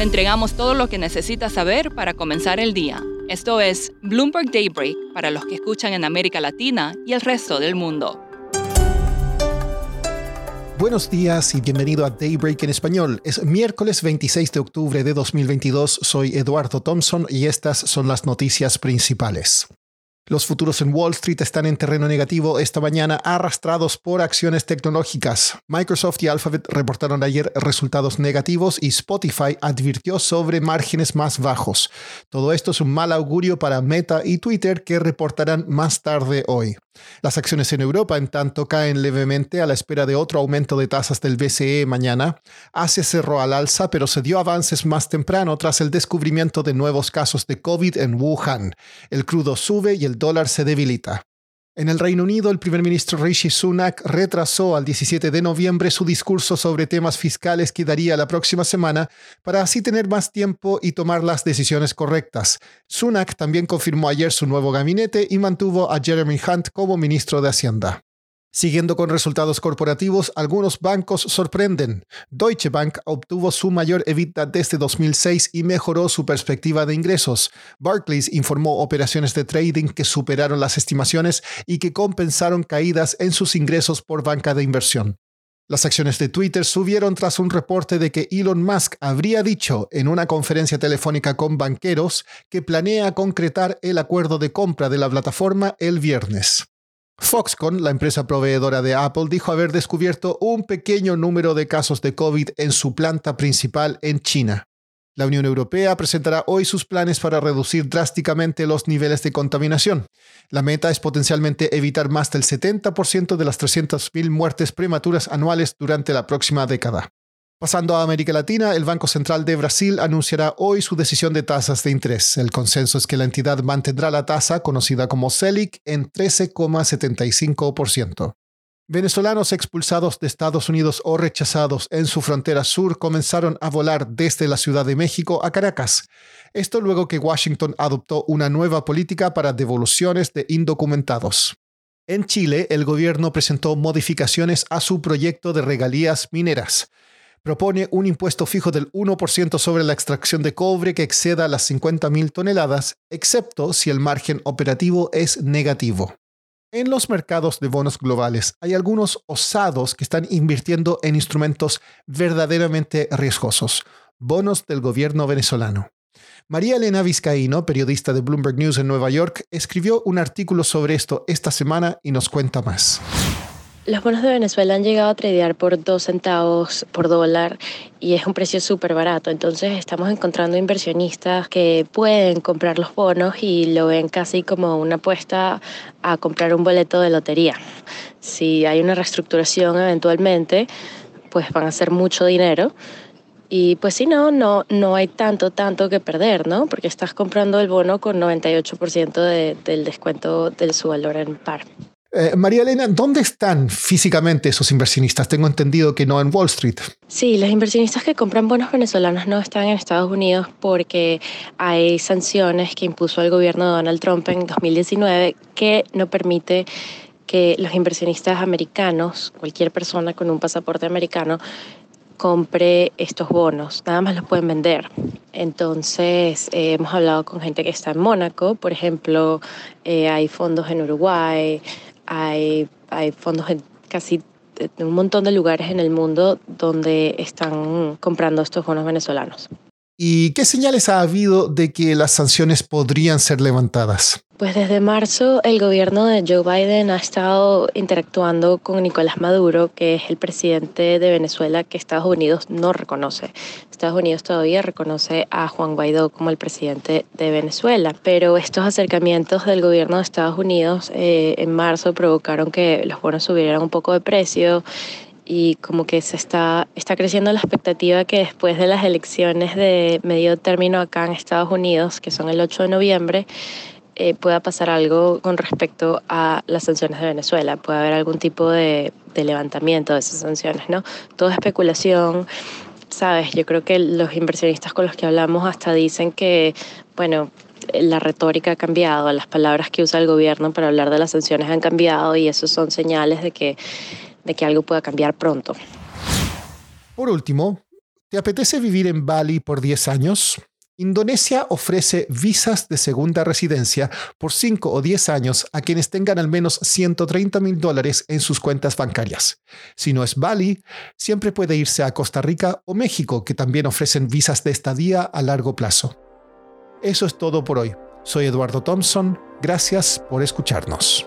Le entregamos todo lo que necesita saber para comenzar el día. Esto es Bloomberg Daybreak para los que escuchan en América Latina y el resto del mundo. Buenos días y bienvenido a Daybreak en español. Es miércoles 26 de octubre de 2022. Soy Eduardo Thompson y estas son las noticias principales. Los futuros en Wall Street están en terreno negativo esta mañana, arrastrados por acciones tecnológicas. Microsoft y Alphabet reportaron ayer resultados negativos y Spotify advirtió sobre márgenes más bajos. Todo esto es un mal augurio para Meta y Twitter que reportarán más tarde hoy. Las acciones en Europa, en tanto, caen levemente a la espera de otro aumento de tasas del BCE mañana. Asia cerró al alza, pero se dio avances más temprano tras el descubrimiento de nuevos casos de COVID en Wuhan. El crudo sube y el dólar se debilita. En el Reino Unido, el primer ministro Rishi Sunak retrasó al 17 de noviembre su discurso sobre temas fiscales que daría la próxima semana para así tener más tiempo y tomar las decisiones correctas. Sunak también confirmó ayer su nuevo gabinete y mantuvo a Jeremy Hunt como ministro de Hacienda. Siguiendo con resultados corporativos, algunos bancos sorprenden. Deutsche Bank obtuvo su mayor EBITDA desde 2006 y mejoró su perspectiva de ingresos. Barclays informó operaciones de trading que superaron las estimaciones y que compensaron caídas en sus ingresos por banca de inversión. Las acciones de Twitter subieron tras un reporte de que Elon Musk habría dicho en una conferencia telefónica con banqueros que planea concretar el acuerdo de compra de la plataforma el viernes. Foxconn, la empresa proveedora de Apple, dijo haber descubierto un pequeño número de casos de COVID en su planta principal en China. La Unión Europea presentará hoy sus planes para reducir drásticamente los niveles de contaminación. La meta es potencialmente evitar más del 70% de las 300.000 muertes prematuras anuales durante la próxima década. Pasando a América Latina, el Banco Central de Brasil anunciará hoy su decisión de tasas de interés. El consenso es que la entidad mantendrá la tasa, conocida como CELIC, en 13,75%. Venezolanos expulsados de Estados Unidos o rechazados en su frontera sur comenzaron a volar desde la Ciudad de México a Caracas. Esto luego que Washington adoptó una nueva política para devoluciones de indocumentados. En Chile, el gobierno presentó modificaciones a su proyecto de regalías mineras propone un impuesto fijo del 1% sobre la extracción de cobre que exceda las 50.000 toneladas, excepto si el margen operativo es negativo. En los mercados de bonos globales hay algunos osados que están invirtiendo en instrumentos verdaderamente riesgosos, bonos del gobierno venezolano. María Elena Vizcaíno, periodista de Bloomberg News en Nueva York, escribió un artículo sobre esto esta semana y nos cuenta más. Los bonos de Venezuela han llegado a tradear por dos centavos por dólar y es un precio súper barato. Entonces estamos encontrando inversionistas que pueden comprar los bonos y lo ven casi como una apuesta a comprar un boleto de lotería. Si hay una reestructuración eventualmente, pues van a ser mucho dinero. Y pues si no, no, no hay tanto, tanto que perder, ¿no? Porque estás comprando el bono con 98% del descuento de su valor en par. Eh, María Elena, ¿dónde están físicamente esos inversionistas? Tengo entendido que no en Wall Street. Sí, los inversionistas que compran bonos venezolanos no están en Estados Unidos porque hay sanciones que impuso el gobierno de Donald Trump en 2019 que no permite que los inversionistas americanos, cualquier persona con un pasaporte americano, compre estos bonos, nada más los pueden vender. Entonces, eh, hemos hablado con gente que está en Mónaco, por ejemplo, eh, hay fondos en Uruguay, hay, hay fondos en casi un montón de lugares en el mundo donde están comprando estos bonos venezolanos. ¿Y qué señales ha habido de que las sanciones podrían ser levantadas? Pues desde marzo el gobierno de Joe Biden ha estado interactuando con Nicolás Maduro, que es el presidente de Venezuela que Estados Unidos no reconoce. Estados Unidos todavía reconoce a Juan Guaidó como el presidente de Venezuela, pero estos acercamientos del gobierno de Estados Unidos eh, en marzo provocaron que los bonos subieran un poco de precio y como que se está, está creciendo la expectativa que después de las elecciones de medio término acá en Estados Unidos, que son el 8 de noviembre, eh, pueda pasar algo con respecto a las sanciones de Venezuela, puede haber algún tipo de, de levantamiento de esas sanciones, ¿no? Toda especulación, sabes, yo creo que los inversionistas con los que hablamos hasta dicen que, bueno, la retórica ha cambiado, las palabras que usa el gobierno para hablar de las sanciones han cambiado y eso son señales de que que algo pueda cambiar pronto. Por último, ¿Te apetece vivir en Bali por 10 años? Indonesia ofrece visas de segunda residencia por 5 o 10 años a quienes tengan al menos 130 mil dólares en sus cuentas bancarias. Si no es Bali, siempre puede irse a Costa Rica o México, que también ofrecen visas de estadía a largo plazo. Eso es todo por hoy. Soy Eduardo Thompson. Gracias por escucharnos.